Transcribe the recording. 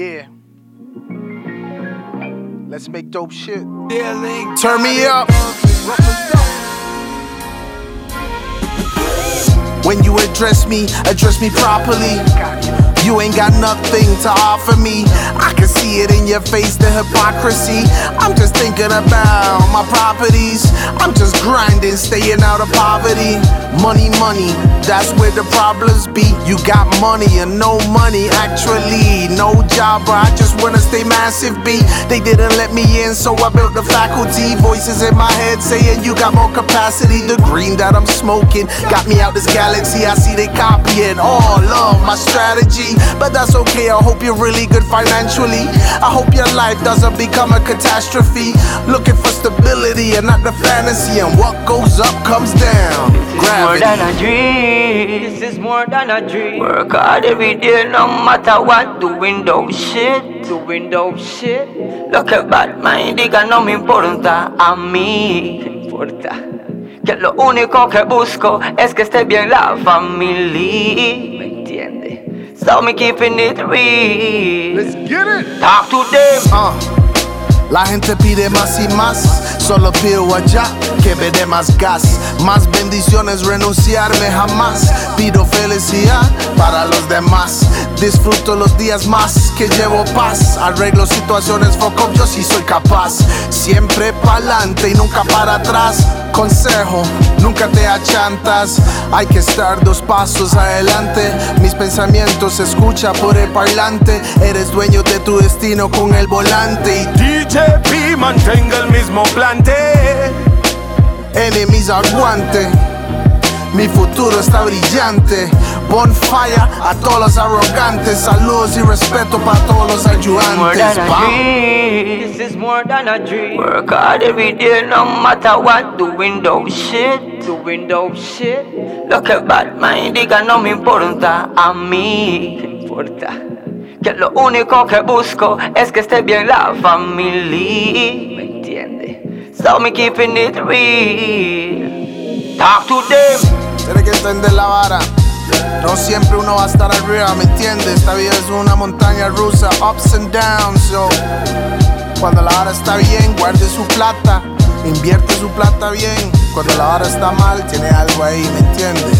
Yeah. Let's make dope shit. Turn me up. When you address me, address me properly. You ain't got nothing to offer me. I can see it in your face, the hypocrisy. I'm just thinking about my properties. I'm just grinding, staying out of poverty. Money, money, that's where the problems be. You got money and no money, actually. No job, but I just wanna stay massive, B. They didn't let me in, so I built the faculty. Voices in my head saying you got more capacity. The green that I'm smoking got me out this galaxy. I see they copying all of my strategy. But that's okay, I hope you're really good financially. I hope your life doesn't become a catastrophe. Looking for stability and not the fantasy. And what goes up comes down. More than a dream. This is more than a dream. Work hard every day, no matter what. Doing dope shit. Doing dope shit. Look at bad mind, diga no me importa a mí. Me importa. Que lo único que busco es que esté bien la familia. ¿Me entiende? So me keeping it real. Let's get it. Talk to them. Ah, la gente pide más y más, solo pido allá que me dé más gas, más bendiciones, renunciarme jamás. Pido felicidad para los demás, disfruto los días más que llevo paz. Arreglo situaciones, foco, yo sí soy capaz. Siempre pa'lante y nunca para atrás. Consejo, nunca te achantas. Hay que estar dos pasos adelante. Mis pensamientos se escucha por el parlante. Eres dueño de tu destino con el volante. Y DJ P mantenga el mismo plante. enemies aguante. Mi futuro está brillante. Bonfire a todos los arrogantes. Saludos y respeto para todos los more ayudantes. than a Pa. dream. This is more than a dream. Work hard every day, no matter what. Doing dope shit. Doing dope shit. At bad mind, diga no me importa a mí. Me importa. Que lo único que busco es que esté bien la familia. ¿Me entiende? So me keeping it real. Talk to them. Tienes que entender la vara. No siempre uno va a estar arriba, ¿me entiendes? Esta vida es una montaña rusa, ups and downs. So, cuando la vara está bien, guarde su plata, invierte su plata bien. Cuando la vara está mal, tiene algo ahí, ¿me entiendes?